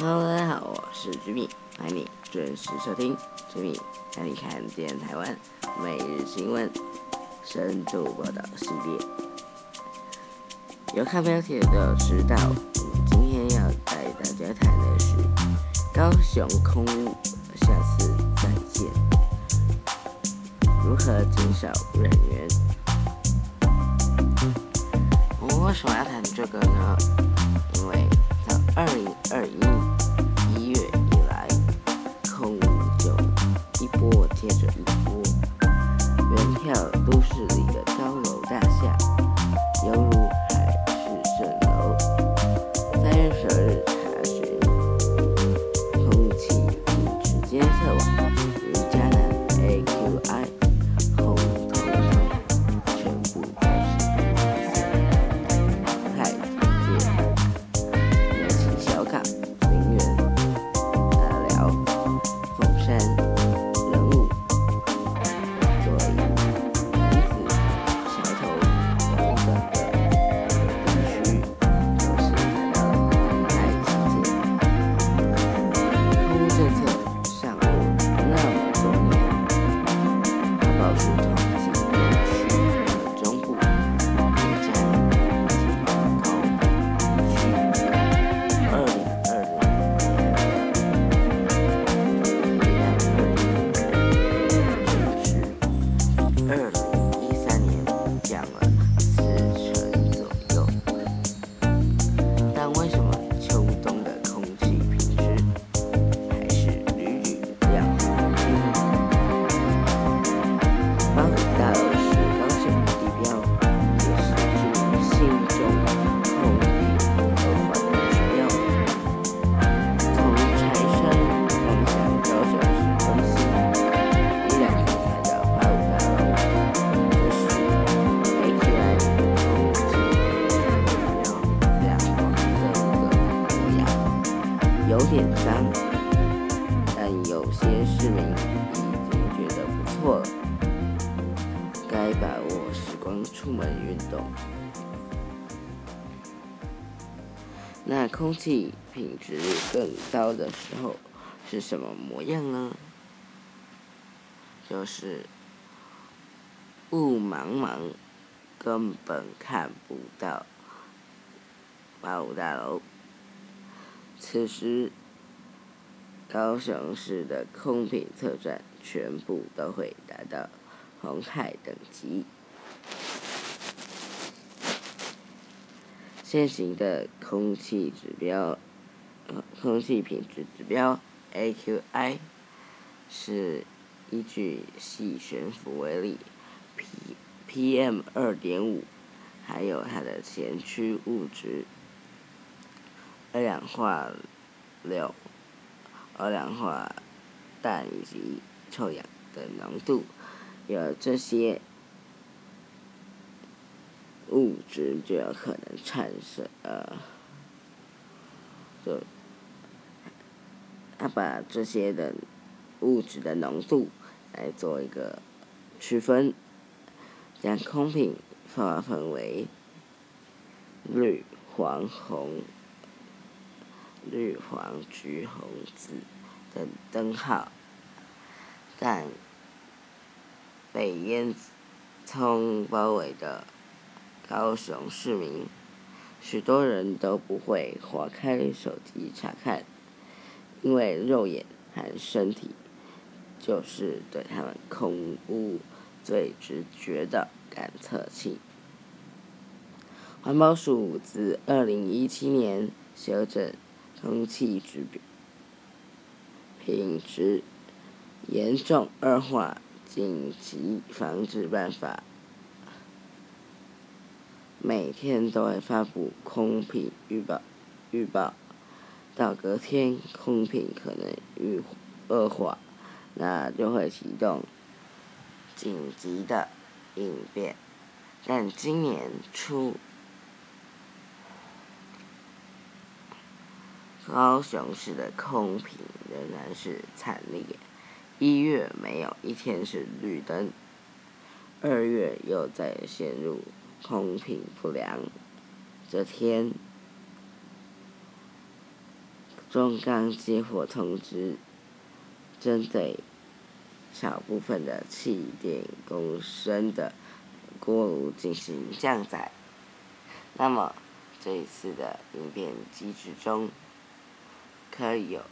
Hello，大家好，我是 Jimmy，欢迎你准时收听 Jimmy 带你看见台湾每日新闻深度报道系列。有看标题的都知道，我们今天要带大家谈的是高雄空，下次再见，如何减少人员？我为什么要谈这个呢？因为二零二一。那空气品质更高的时候是什么模样呢？就是雾茫茫，根本看不到八五大楼。此时，高雄市的空品测站全部都会达到红海等级。现行的空气指标，呃，空气品质指标 AQI 是依据细悬浮为例 P PM 二点五，还有它的前驱物质二氧化硫、二氧化氮以及臭氧的浓度，有这些物质就有可能产生呃，就他把这些的物质的浓度来做一个区分，将空瓶划分为绿、黄、红、绿、黄、橘、红、紫等灯号，但被烟囱包围的高雄市民，许多人都不会划开手机查看，因为肉眼和身体就是对他们空污最直觉的感测器。环保署自二零一七年修正空气指标品质严重恶化紧急防治办法，每天都会发布空品预报，预报到隔天空品可能预恶化，那就会启动紧急的应变。但今年初，高雄市的空品仍然是惨烈，一月没有一天是绿灯，二月又再陷入空品不良，这天中钢接获通知，针对小部分的气电共生的锅炉进行降载。那么，这一次的应变机制中，可以有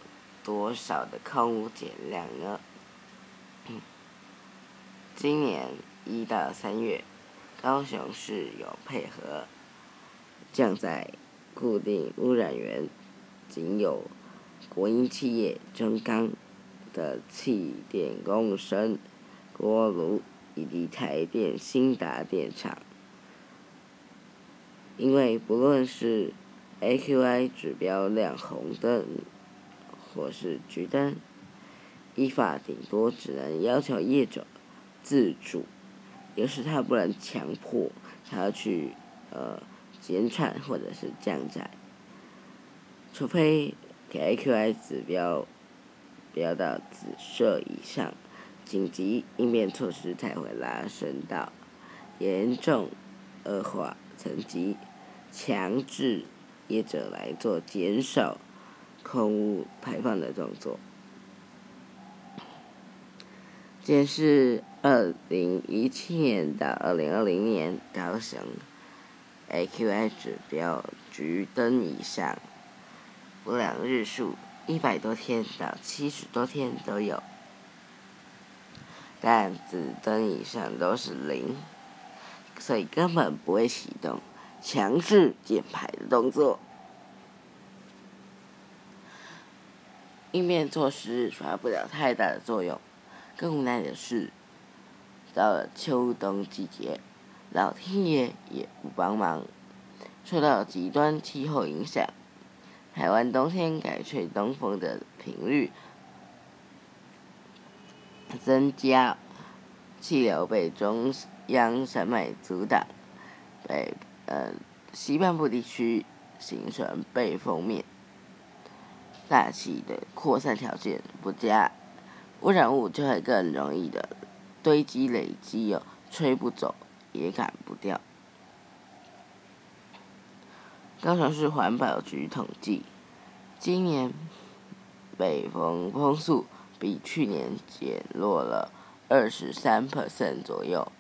多少的空污减量呢？今年一到三月，高雄市有配合降载固定污染源。仅有国营企业中钢的气电共生锅炉以及台电新达电厂，因为不论是 AQI 指标亮红灯或是橘灯，依法顶多只能要求业者自主，有时他不能强迫他去呃减产或者是降载。除非给 AQI 指标标到紫色以上，紧急应变措施才会拉升到严重恶化层级，强制业者来做减少空污排放的动作。这是二零一七年到二零二零年高雄 AQI 指标橘灯以上。不良日数一百多天到七十多天都有，但紫灯以上都是零，所以根本不会启动强制减排的动作。应变措施发挥不了太大的作用，更无奈的是，到了秋冬季节，老天爷也不帮忙，受到极端气候影响。台湾冬天改吹东风的频率增加，气流被中央山脉阻挡，北呃西半部地区形成背风面，大气的扩散条件不佳，污染物就会更容易的堆积累积哦，吹不走也赶不掉。高雄市环保局统计，今年北风风速比去年减弱了二十三 percent 左右，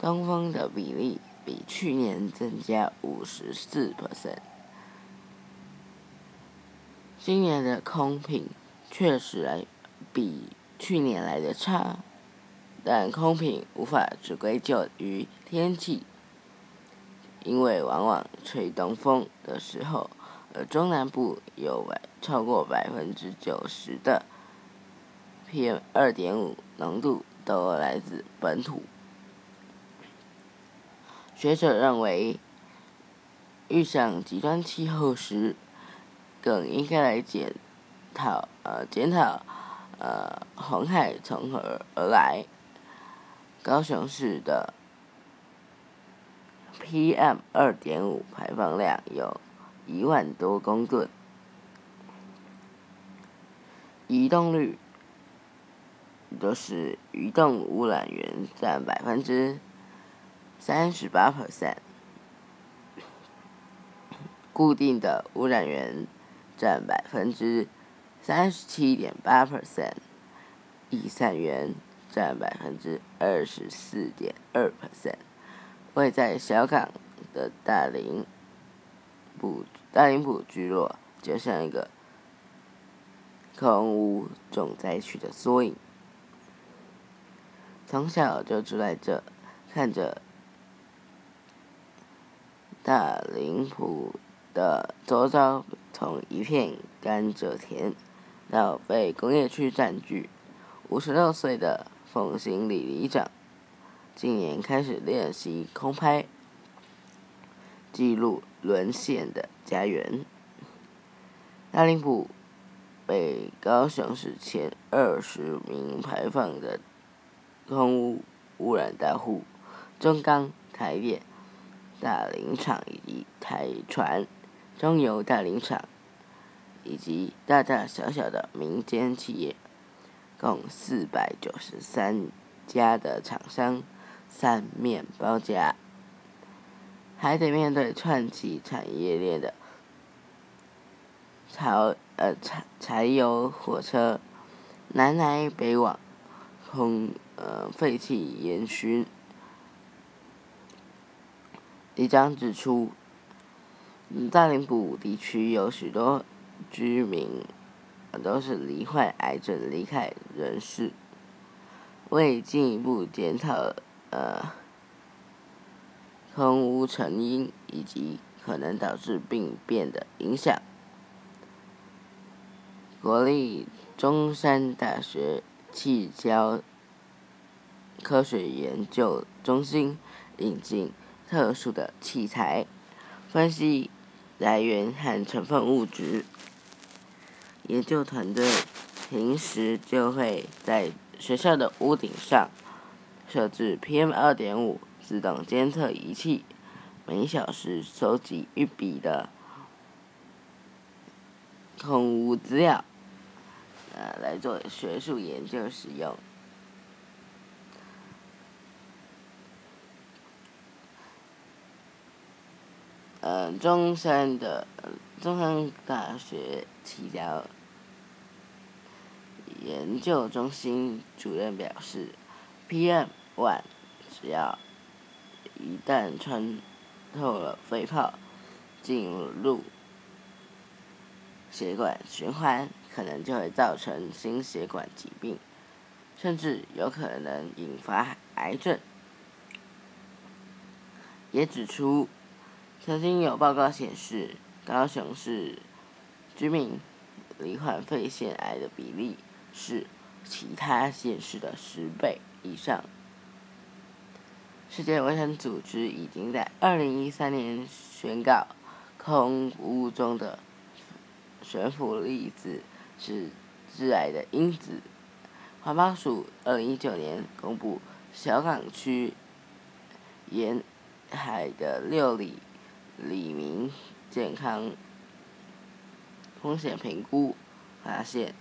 东风的比例比去年增加五十四 percent。今年的空品确实来比去年来的差，但空品无法只归咎于天气。因为往往吹东风的时候，而中南部有百超过百分之九十的 PM 二点五浓度都来自本土。学者认为，遇上极端气候时，更应该来检讨呃检讨呃红海从何而来。高雄市的。PM 二点五排放量有一万多公吨，移动率都是移动污染源占百分之三十八 percent，固定的污染源占百分之三十七点八 percent，易散源占百分之二十四点二 percent。位在小港的大林埔大林埔聚落，就像一个空屋重灾区的缩影。从小就住在这，看着大林埔的周遭，从一片甘蔗田到被工业区占据。五十六岁的奉行李里长。今年开始练习空拍，记录沦陷的家园。大林埔被高雄市前二十名排放的空污污染大户，中钢、台电、大林厂以及台船、中油大林厂，以及大大小小的民间企业，共四百九十三家的厂商。三面包夹，还得面对串起产业链的柴呃柴柴油火车南来北往，空呃废气烟熏。李章指出，大林埔地区有许多居民都是罹患癌症离开人世。为进一步检讨呃空污成因以及可能导致病变的影响，国立中山大学气胶科学研究中心引进特殊的器材，分析来源和成分物质。研究团队平时就会在学校的屋顶上设置 PM 二点五自动监测仪器，每小时收集一笔的空污资料，呃，来做学术研究使用。呃，中山的中山大学气胶。研究中心主任表示，PM one 只要一旦穿透了肺泡，进入血管循环，可能就会造成心血管疾病，甚至有可能引发癌症。也指出，曾经有报告显示，高雄市居民罹患肺腺癌的比例。是其他县市的十倍以上。世界卫生组织已经在二零一三年宣告，空污中的悬浮粒子是致癌的因子。环保署二零一九年公布小港区沿海的六里里明健康风险评估，发现。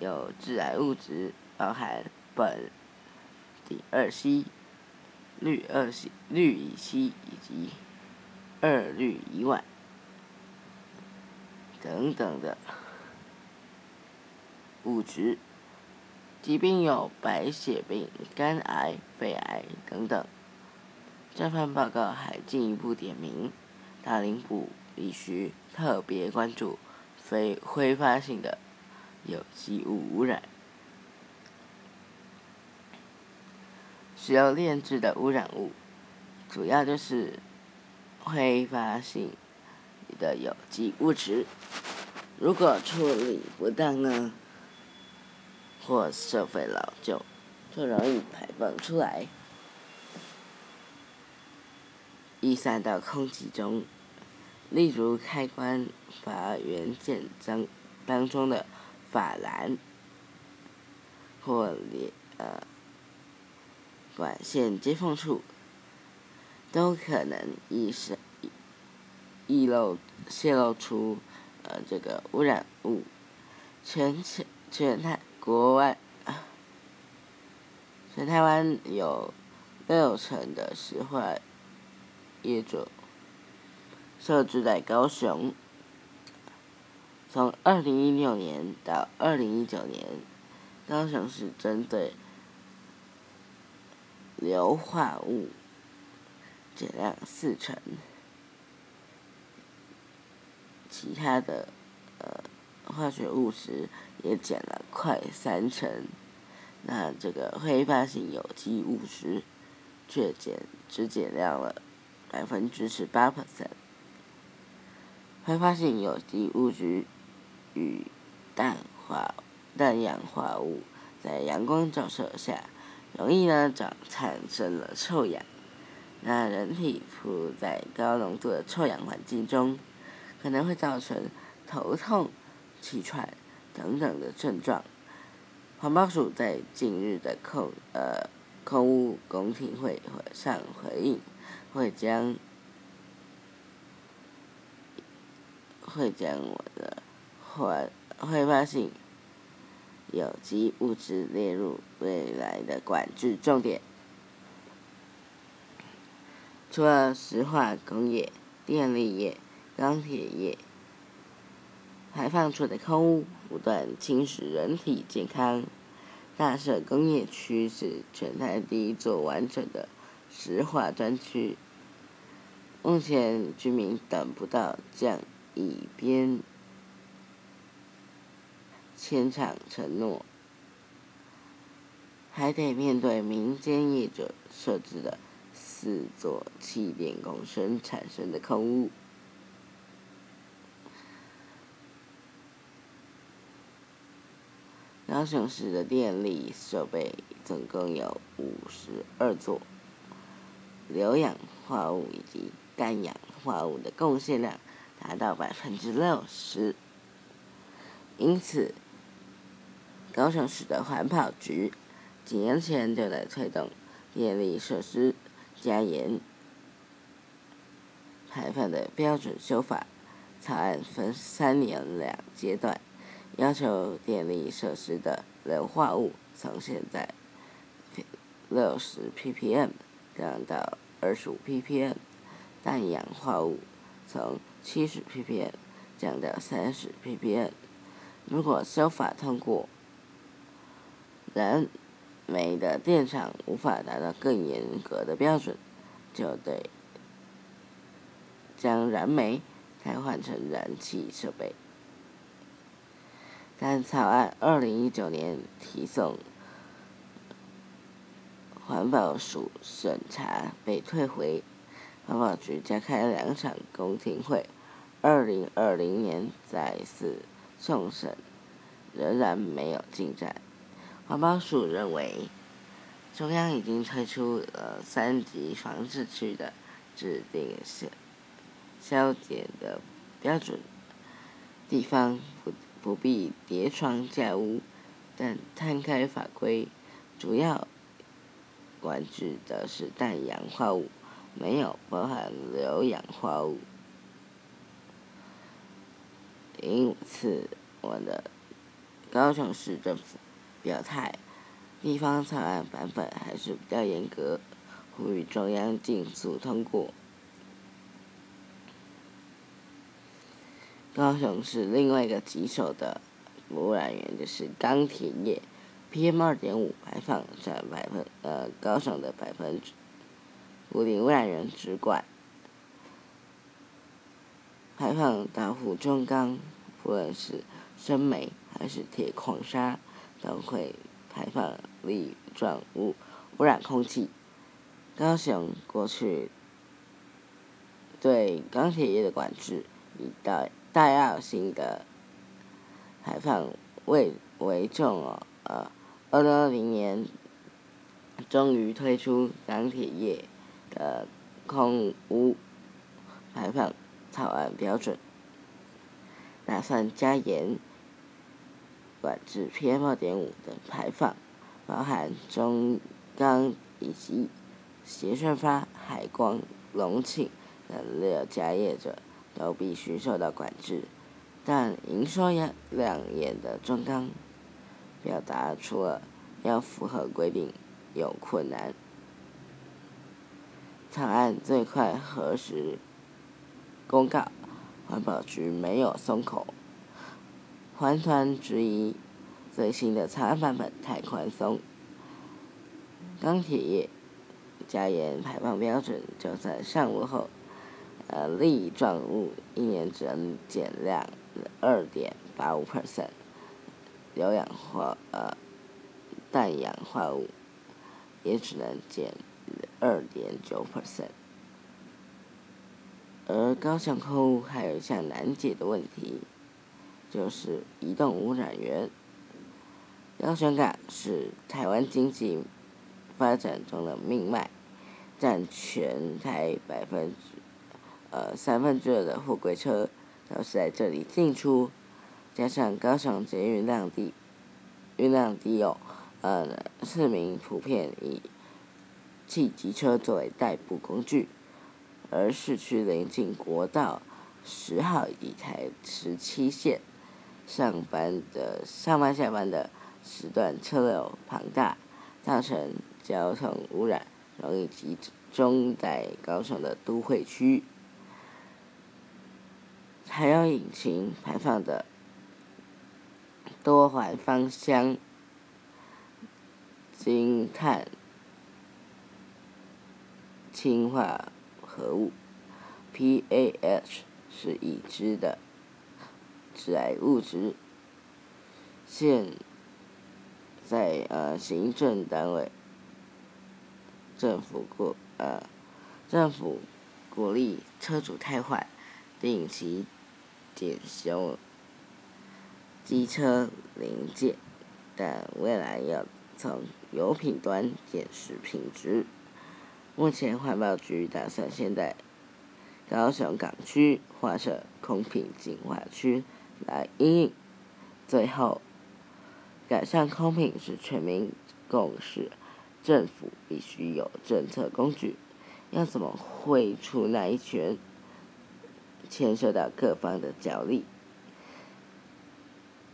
有致癌物质，包含苯、丙二烯、氯二烯、氯乙烯以及二氯乙烷等等的物质。疾病有白血病、肝癌、肺癌等等。这份报告还进一步点名，大林部必须特别关注非挥发性的。有机物污染，需要炼制的污染物，主要就是挥发性的有机物质。如果处理不当呢，或设备老旧，就容易排放出来，逸散到空气中。例如开关阀元件当当中的。法兰或连呃管线接缝处，都可能易是易漏泄露出呃这个污染物。全全全台国外，全台湾有六成的石化业者设置在高雄。从二零一六年到二零一九年，高雄市针对硫化物减量四成，其他的呃化学物质也减了快三成，那这个挥发性有机物质却减只减量了百分之十八 percent，挥发性有机物质。与氮化氮氧化物在阳光照射下，容易呢长产生了臭氧。那人体处在高浓度的臭氧环境中，可能会造成头痛、气喘等等的症状。环保署在近日的空呃空污公听会上回应，会将会将我的。会挥发性有机物质列入未来的管制重点。除了石化工业、电力业、钢铁业，排放出的空污不断侵蚀人体健康。大社工业区是全台第一座完整的石化专区，目前居民等不到降乙边迁厂承诺，还得面对民间业者设置的四座气电共生产生的空污。高雄市的电力设备总共有五十二座，硫氧化物以及氮氧化物的贡献量达到百分之六十，因此，高雄市的环保局几年前就在推动电力设施加严排放的标准修法，草案分三年两阶段。要求电力设施的硫化物从现在六十 ppm 降到二十五 ppm，氮氧化物从七十 ppm 降到三十 ppm。如果修法通过，燃煤的电厂无法达到更严格的标准，就得将燃煤替换成燃气设备。但草案二零一九年提送环保署审查被退回，环保局加开两场公听会，二零二零年再次送审，仍然没有进展。环保署认为，中央已经推出了三级防治区的制定消消减的标准，地方不。不必叠床架屋，但摊开法规，主要管制的是氮氧化物，没有包含硫氧化物。因此，我的高雄市政府表态，地方草案版本还是比较严格，呼吁中央尽速通过。高雄市另外一个棘手的污染源就是钢铁业，PM 二点五排放占百分呃高雄的百分之五零污染源直管，排放大户中钢，不论是生煤还是铁矿砂，都会排放粒状物污染空气。高雄过去对钢铁业的管制已到。大药型的排放为为重哦，二零二零年终于推出钢铁业的空污排放草案标准，打算加严管制 PM 二点五的排放，包含中钢以及协顺发、海光、隆庆等六家业者。都必须受到管制，但营收要亮眼的中钢表达出了要符合规定有困难。草案最快何时公告？环保局没有松口，环团质疑最新的草案版本太宽松。钢铁业加严排放标准，就算上路后。呃，粒状物一年只能减量二点八五 percent，硫氧化呃氮氧化物也只能减二点九 percent，而高雄空污还有一项难解的问题，就是移动污染源。高雄港是台湾经济发展中的命脉，占全台百分之。呃，三分之二的货柜车都是在这里进出，加上高雄捷运量低，运量低哦，呃，市民普遍以汽机车作为代步工具，而市区临近国道十号以台十七线，上班的上班下班的时段车流庞大，造成交通污染，容易集中在高雄的都会区。柴油引擎排放的多环芳香金碳氢化合物 （PAH） 是已知的致癌物质。现在呃，行政单位、政府过呃，政府鼓励车主汰换，定期检修机车零件，但未来要从油品端检视品质。目前环保局打算先在高雄港区划设空品净化区来应用，最后。改善空品是全民共识，政府必须有政策工具。要怎么绘出那一拳，牵涉到各方的角力。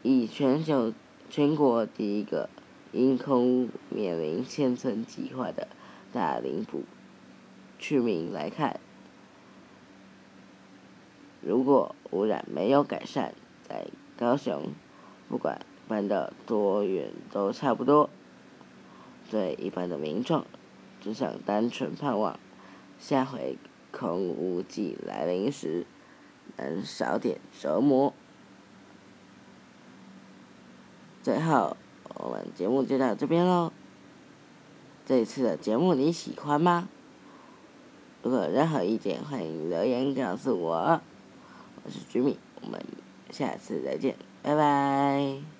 以全球全国第一个因空面临千村计划的大林埔居民来看，如果污染没有改善，在高雄，不管。搬到多远都差不多。对一般的民众，只想单纯盼望下回空污季来临时能少点折磨。最后，我们节目就到这边喽。这次的节目你喜欢吗？如果有任何意见，欢迎留言告诉我。我是居民，我们下次再见，拜拜。